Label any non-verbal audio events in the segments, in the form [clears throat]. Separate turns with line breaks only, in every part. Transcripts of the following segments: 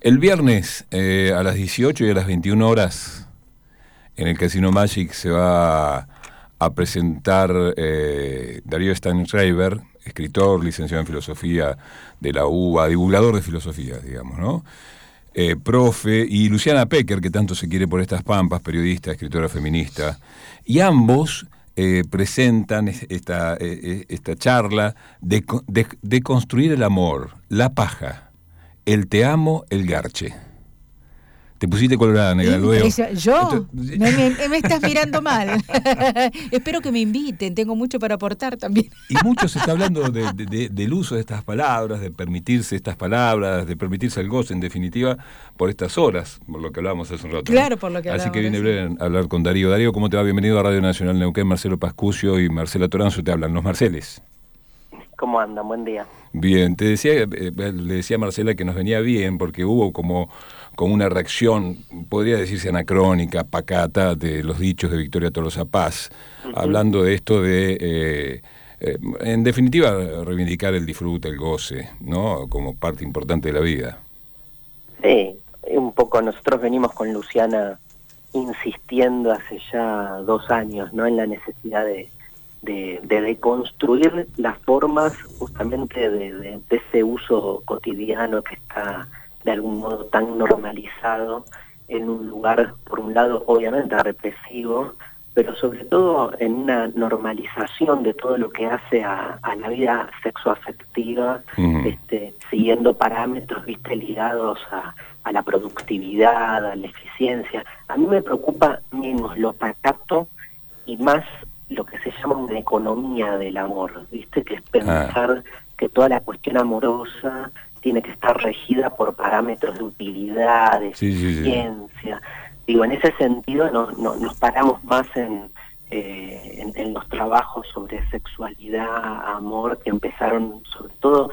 El viernes eh, a las 18 y a las 21 horas en el Casino Magic se va a presentar eh, Darío Steinschreiber, escritor, licenciado en filosofía de la UBA, divulgador de filosofía, digamos, ¿no? Eh, profe, y Luciana Pecker, que tanto se quiere por estas pampas, periodista, escritora feminista, y ambos eh, presentan esta, esta charla de, de construir el amor, la paja, el te amo, el garche. Te pusiste colorada, negra, luego.
¿Yo? [laughs] me, estás mirando mal. [laughs] Espero que me inviten, tengo mucho para aportar también.
y mucho se está hablando del uso de estas palabras, de permitirse estas palabras, de permitirse el goce, en definitiva, por estas horas, por lo que hablábamos hace un rato.
Claro, por lo que
Así que viene breve a hablar con Darío. Darío, ¿cómo te va? Bienvenido a Radio Nacional Neuquén. Marcelo Pascucio y Marcela Toranzo te hablan. Los Marceles.
¿Cómo andan? Buen día.
Bien, te decía, eh, le decía a Marcela que nos venía bien porque hubo como con una reacción, podría decirse anacrónica, pacata, de los dichos de Victoria Tolosa Paz, hablando de esto de, eh, eh, en definitiva, reivindicar el disfrute, el goce, ¿no? Como parte importante de la vida.
Sí, un poco nosotros venimos con Luciana insistiendo hace ya dos años, ¿no? En la necesidad de, de, deconstruir las formas justamente de ese uso cotidiano que está de algún modo tan normalizado en un lugar, por un lado, obviamente represivo, pero sobre todo en una normalización de todo lo que hace a, la vida sexoafectiva, este, siguiendo parámetros viste ligados a, a, la productividad, a la eficiencia. A mí me preocupa menos lo pacato y más lo que se llama una economía del amor, viste, que es pensar ah. que toda la cuestión amorosa tiene que estar regida por parámetros de utilidad, de eficiencia. Digo, en ese sentido no, nos paramos más en, eh, en, los trabajos sobre sexualidad, amor, que empezaron sobre todo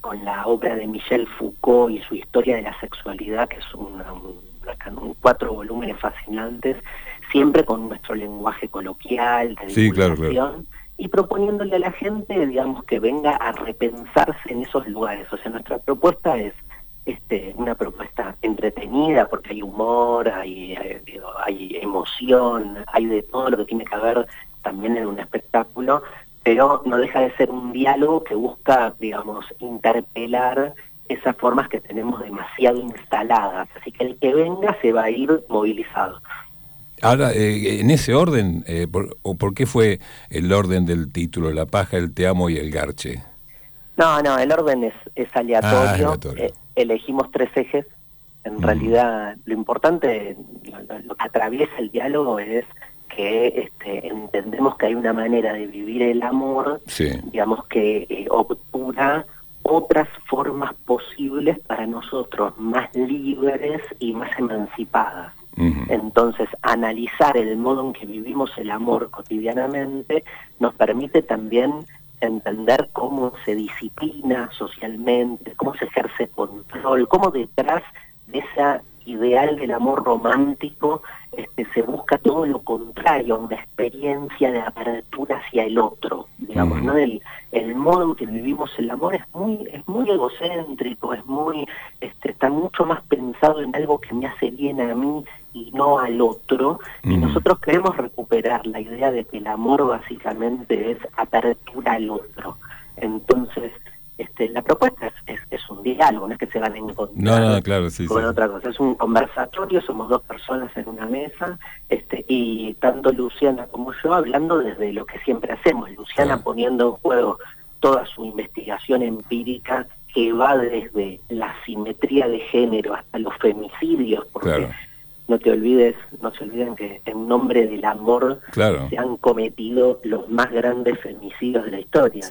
con la obra de Michel Foucault y su historia de la sexualidad, que es un, cuatro volúmenes fascinantes, siempre con nuestro lenguaje coloquial, de
sí, claro, claro
y proponiéndole a la gente, digamos, que venga a repensarse en esos lugares. O sea, nuestra propuesta es este, una propuesta entretenida porque hay humor, hay, hay, emoción, hay de todo lo que tiene que haber también en un espectáculo, pero no deja de ser un diálogo que busca, digamos, interpelar esas formas que tenemos demasiado instaladas. Así que el que venga se va a ir movilizado.
Ahora, eh, en ese orden, eh, ¿o por qué fue el orden del título, La paja, el te amo y el garche?
No, no, el orden es, es aleatorio. Ah, eh, elegimos tres ejes. En mm. realidad, lo importante, lo, que atraviesa el diálogo es que este, entendemos que hay una manera de vivir el amor, digamos, que obtura otras formas posibles para nosotros, más libres y más emancipadas. Entonces, analizar el modo en que vivimos el amor cotidianamente nos permite también entender cómo se disciplina socialmente, cómo se ejerce control, cómo detrás de esa ideal del amor romántico este, se busca todo lo contrario, una experiencia de apertura hacia el otro, digamos, ¿no? El, el, modo en que vivimos el amor es muy, es muy egocéntrico, es muy, este, está mucho más pensado en algo que me hace bien a mí y no al otro, y nosotros queremos recuperar la idea de que el amor básicamente es apertura al otro. Entonces, este, la propuesta es, es, un diálogo, no es que se van a encontrar
no, no, claro, sí,
con otra cosa, es un conversatorio, somos dos personas en una mesa, este, y tanto Luciana como yo hablando desde lo que siempre hacemos, Luciana poniendo en juego toda su investigación empírica que va desde la simetría de género hasta los femicidios, porque no te olvides, no se olviden que en nombre del amor se han cometido los más grandes femicidios de la historia.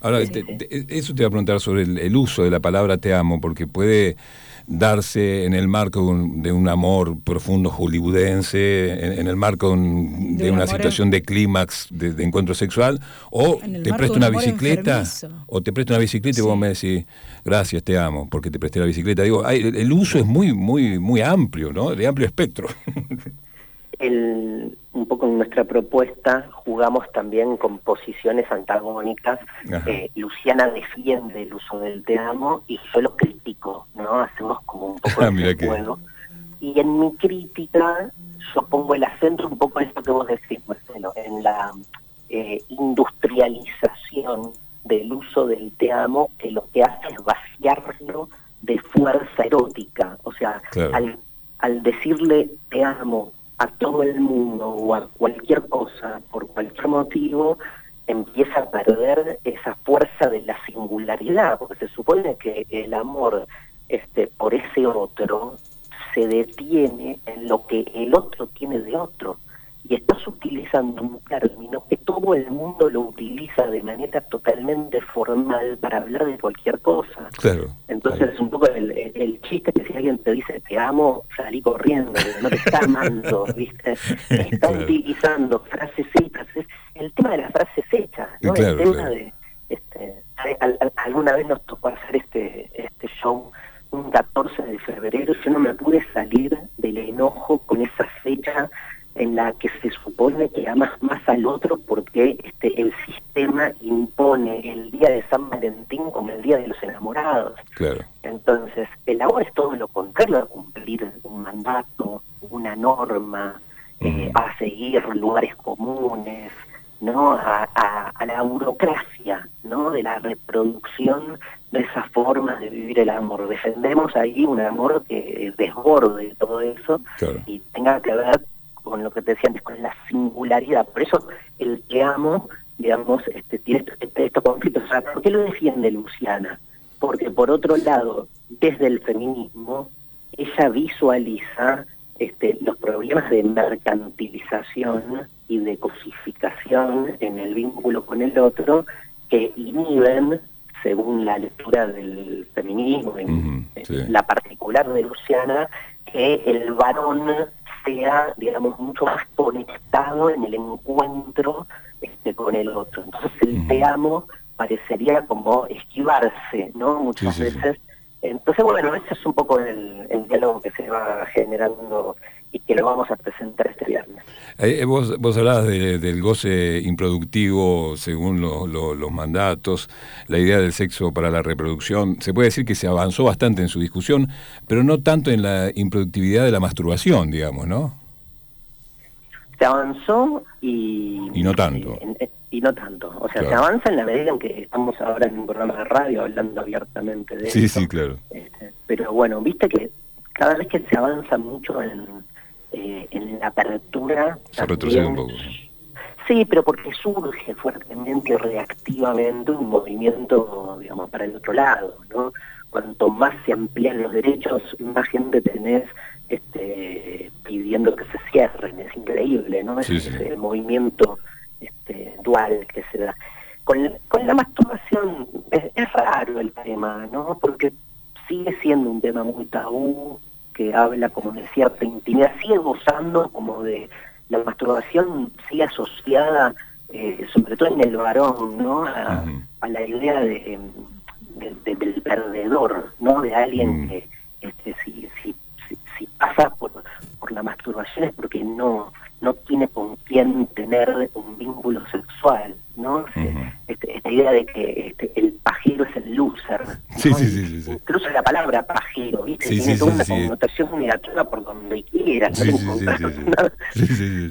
Ahora, eso te iba a preguntar sobre el, uso de la palabra te amo, porque puede darse en el marco de un, amor profundo hollywoodense, en, el marco de, una situación de clímax de, encuentro sexual, o te presto una bicicleta, o te presto una bicicleta y vos me decís, gracias, te amo, porque te presté la bicicleta. Digo, el, uso es muy, muy, muy amplio, ¿no? De amplio espectro.
el, un poco en nuestra propuesta jugamos también con posiciones antagónicas. Eh, Luciana defiende el uso del te amo y yo lo critico, ¿no? Hacemos como un poco [laughs] de
que-
juego. Y en mi crítica yo pongo el acento un poco en esto que vos decís, Marcelo, en la eh, industrialización del uso del te amo, que lo que hace es vaciarlo de fuerza erótica. O sea,
Claro.
al, al decirle te amo a todo el mundo o a cualquier cosa, por cualquier motivo, empieza a perder esa fuerza de la singularidad, porque se supone que el amor este, por ese otro se detiene en lo que el otro tiene de otro. Y estás utilizando un término que todo el mundo lo utiliza de manera totalmente formal para hablar de cualquier cosa.
Claro.
Entonces es un poco el, el- el chiste que si alguien te dice te amo, salí corriendo, no te está amando, [laughs] ¿viste? Está
Claro.
utilizando frases hechas. Es el tema de las frases hechas, ¿no?
Claro,
el tema
claro.
de... Este, al- al- alguna vez nos tocó hacer este, este show un 14 de febrero, yo no me pude salir del enojo con esa fecha en la que se supone que amas más al otro porque este el sistema impone el día de San Valentín como el día de los enamorados.
Claro.
Entonces, el amor es todo lo contrario a cumplir un mandato, una norma, eh, a seguir lugares comunes, ¿no? A, a- a la burocracia, ¿no? De la reproducción de esas formas de vivir el amor. Defendemos ahí un amor que desborde todo eso
Claro.
y tenga que ver con lo que te decía antes, con la singularidad. Por eso el que amo, digamos, este, tiene estos, este- estos conflictos. O sea, ¿por qué lo defiende Luciana? Porque por otro lado, desde el feminismo, ella visualiza este, los problemas de mercantilización y de cosificación en el vínculo con el otro que inhiben, según la lectura del feminismo,
sí.
la particular de Luciana, que el varón sea, digamos, mucho más conectado en el encuentro este, con el otro. Entonces el te amo parecería como esquivarse, ¿no? Muchas
Sí, sí, sí.
veces. Entonces, bueno, ese es un poco el, el diálogo que se va generando y que lo vamos a presentar este viernes.
Eh, vos, vos hablabas de- del goce improductivo según lo- lo- los mandatos, la idea del sexo para la reproducción. Se puede decir que se avanzó bastante en su discusión, pero no tanto en la improductividad de la masturbación, digamos, ¿no?
Se avanzó y...
Y no tanto.
en- y no tanto. O sea,
Claro.
se avanza en la medida en que estamos ahora en un programa de radio hablando abiertamente de
Sí,
esto.
sí, claro.
Este, pero bueno, viste que cada vez que se avanza mucho en, eh, en la apertura...
Se retrocede un poco.
Sí, pero porque surge fuertemente reactivamente un movimiento, digamos, para el otro lado, ¿no? Cuanto más se amplían los derechos, más gente tenés este, pidiendo que se cierren, es increíble, ¿no?
Sí,
ese movimiento este, dual que se da. Con, con la masturbación es, es raro el tema, ¿no? Porque sigue siendo un tema muy tabú, que habla como de cierta intimidad, sigue gozando como de la masturbación, sigue asociada, eh, sobre todo en el varón, ¿no? A, la idea de, de- de- del perdedor, ¿no? De alguien
Mm.
que este, si, si, si, pasa por, por la masturbación es porque no no tiene con quién tener un vínculo sexual, ¿no?
Ujú.
este, esta idea de que este, el pajero es el loser. ¿no? [laughs]
Sí, sí, sí, sí.
Incluso la palabra pajero, ¿viste?
Sí,
Tiene toda una connotación negativa por donde quiera. no. Nada,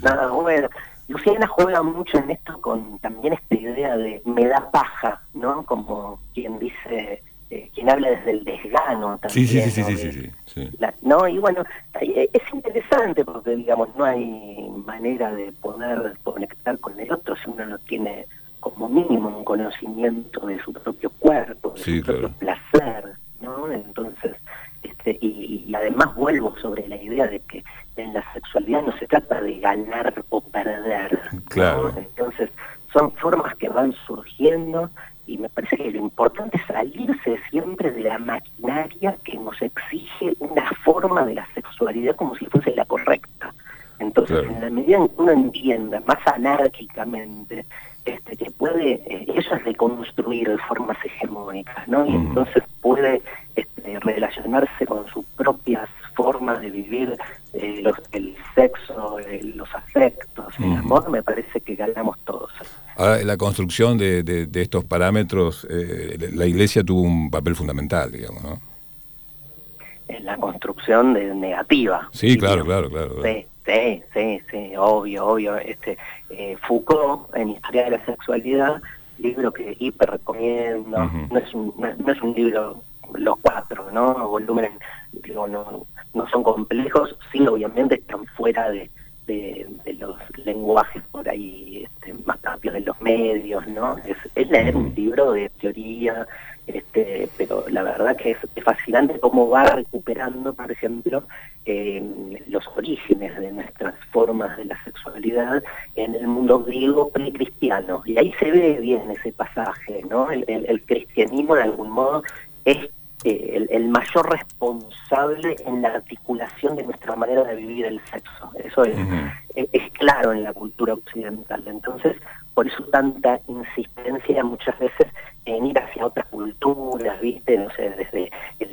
nada bueno. Luciana juega mucho en esto con también esta idea de me da paja, ¿no? Como quien dice, eh, quien habla desde el desgano también.
Sí, sí, sí, sí, sí, sí.
la- no, y bueno, eh, es interesante porque, digamos, no hay manera de poder conectar con el otro si uno no tiene como mínimo un conocimiento de su propio cuerpo, de
Sí,
su propio placer, ¿no? Entonces, este, y, y además vuelvo sobre la idea de que en la sexualidad no se trata de ganar o perder, ¿no?
Claro.
Entonces, son formas que van surgiendo y me parece que lo importante es salirse siempre de la maquinaria que nos exige forma de la sexualidad como si fuese la correcta. Entonces,
Claro.
en la medida en que uno entienda más anárquicamente este, que puede, eh, eso es reconstruir formas hegemónicas, ¿no? Y entonces puede este, relacionarse con sus propias formas de vivir eh, los- el sexo, eh, los afectos, el amor, me parece que ganamos todos.
Ahora, en la construcción de, de, estos parámetros, eh, la Iglesia tuvo un papel fundamental, digamos, ¿no?
La construcción de negativa.
Sí, claro, claro, claro,
Sí, sí, sí, sí, obvio, obvio. Este, eh, Foucault, en Historia de la Sexualidad, libro que hiper recomiendo, no, es un, no, es un libro los cuatro, ¿no? Volúmenes, digo, no, no son complejos, sí, obviamente están fuera de, de, los lenguajes por ahí este, más propios de los medios, ¿no? Es, es leer un libro de teoría, este, pero la verdad que es, fascinante cómo va recuperando, por ejemplo, eh, los orígenes de nuestras formas de la sexualidad en el mundo griego precristiano. Y ahí se ve bien ese pasaje, ¿no? El, el cristianismo de algún modo es eh, el, mayor responsable en la articulación de nuestra manera de vivir el sexo. Eso es, es, claro en la cultura occidental. Entonces, por eso tanta insistencia muchas veces en ir hacia otras culturas, ¿viste? No sé, desde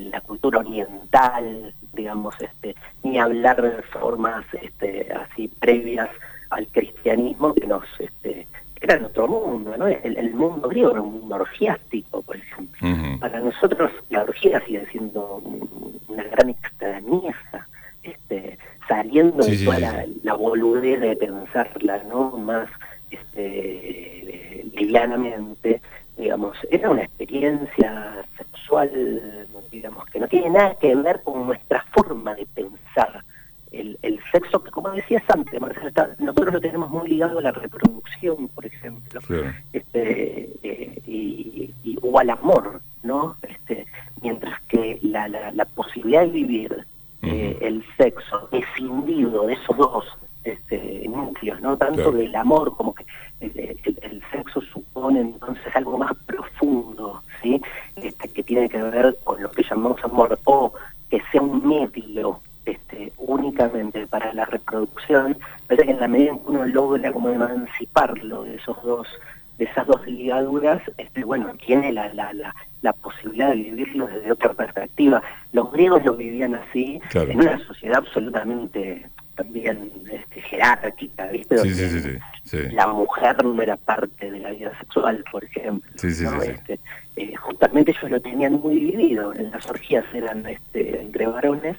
la cultura oriental, digamos, este, ni hablar de formas este, así previas al cristianismo que nos este, era nuestro mundo, ¿no? El, mundo griego era un mundo orgiástico, por ejemplo. Para nosotros la orgía sigue siendo una gran extrañeza, este, saliendo de toda La, boludez de pensarla, ¿no? Más este, livianamente, digamos, era una experiencia sexual, digamos, que no tiene nada que ver con nuestra forma de pensar el, el sexo, que como decías antes, nosotros lo tenemos muy ligado a la reproducción, por ejemplo, este, eh, y, o al amor, ¿no? Este, mientras que la, la, posibilidad de vivir eh, el sexo escindido de esos dos este, núcleos, ¿no? Tanto del amor como que el, el, sexo supone entonces algo más ¿sí? Este, que tiene que ver con lo que llamamos amor, o que sea un medio este, únicamente para la reproducción, pero que en la medida en que uno logra como emanciparlo de esos dos de esas dos ligaduras, este, bueno, tiene la, la, la, la, posibilidad de vivirlo desde otra perspectiva. Los griegos lo vivían así, en una sociedad absolutamente jerárquica, ¿viste? la mujer no era parte de la vida sexual, por ejemplo. Este, eh, justamente ellos lo tenían muy dividido, en las orgías eran este, entre varones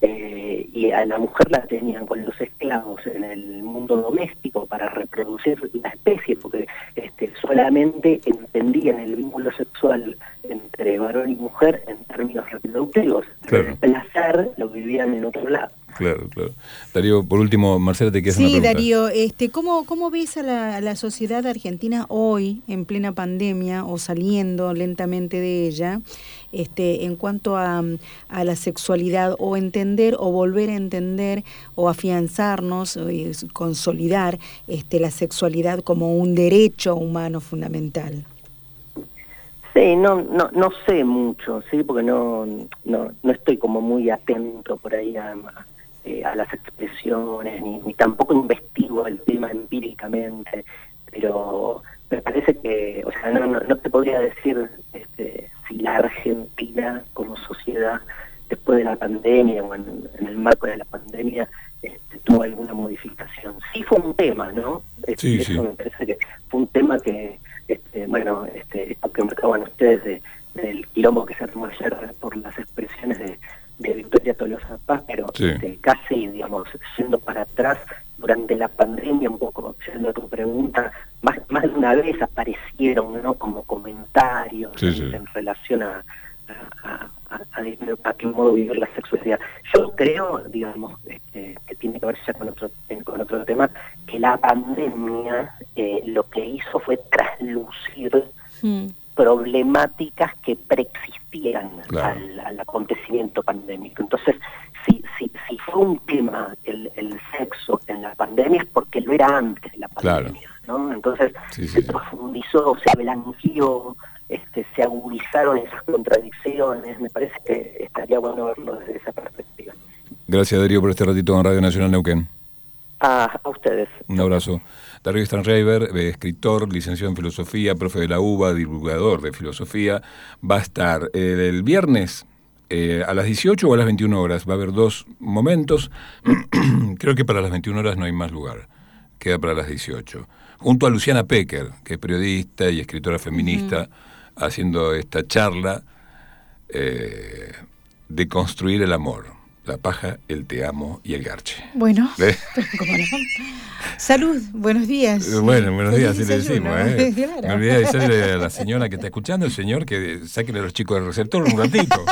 eh, y a la mujer la tenían con los esclavos en el mundo doméstico para reproducir la especie, porque este, solamente entendían el vínculo sexual entre varón y mujer en términos reproductivos. El placer lo vivían en otro lado.
Claro, claro. Darío, por último, Marcela, te quedas
Sí, Darío, este, ¿cómo, ¿cómo ves a la, a la sociedad argentina hoy, en plena pandemia, o saliendo lentamente de ella? este, en cuanto a, a, la sexualidad o entender o volver a entender o afianzarnos, o consolidar este, la sexualidad como un derecho humano fundamental.
Sí, no, no, no sé mucho, sí, porque no, no, no estoy como muy atento por ahí a, eh, a las expresiones, ni, ni, tampoco investigo el tema empíricamente, pero me parece que, o sea, no, no, te podría decir este, si la Argentina como sociedad, después de la pandemia o en, el marco de la pandemia, este, tuvo alguna modificación. Sí fue un tema, ¿no? Parece que fue un tema que, este, bueno, este, esto que marcaban ustedes de, del quilombo que se armó ayer por las expresiones de, Victoria Tolosa Paz, pero este, casi, digamos, yendo para atrás, durante la pandemia, un poco yendo a tu pregunta, más, más de una vez aparecieron ¿no? como comentarios en, relación a, a, a, qué modo vivir la sexualidad. Yo creo, digamos, este, que tiene que ver ya con otro, con otro tema, que la pandemia eh, lo que hizo fue traslucir mm. problemáticas que preexistían al, acontecimiento pandémico. Entonces, si, si, si fue un tema el, sexo en la pandemia es porque lo era antes de la pandemia. ¿no? Entonces se profundizó, se blanqueó, este, se agudizaron esas contradicciones. Me parece que estaría bueno verlo desde esa perspectiva.
Gracias, Darío, por este ratito en Radio Nacional Neuquén.
a ustedes.
Un abrazo. Darío Stanreiber, eh, escritor, licenciado en filosofía, profe de la UBA, divulgador de filosofía, va a estar eh, el viernes eh, a las 18 o a las 21 horas. Va a haber dos momentos. [clears throat] Creo que para las 21 horas no hay más lugar queda para las 18. Junto a Luciana Pecker, que es periodista y escritora feminista, haciendo esta charla eh, de construir el amor. La paja, el te amo y el garche.
Bueno, [laughs]
¿Eh? [laughs]
¿cómo no? Salud, buenos días.
Eh, Bueno, buenos días,
Feliz
sí le decimos.
desayuno.
¿eh? [laughs]
Claro.
Me olvidé de decirle a la señora que está escuchando, el señor, que saquen a los chicos del receptor un ratito.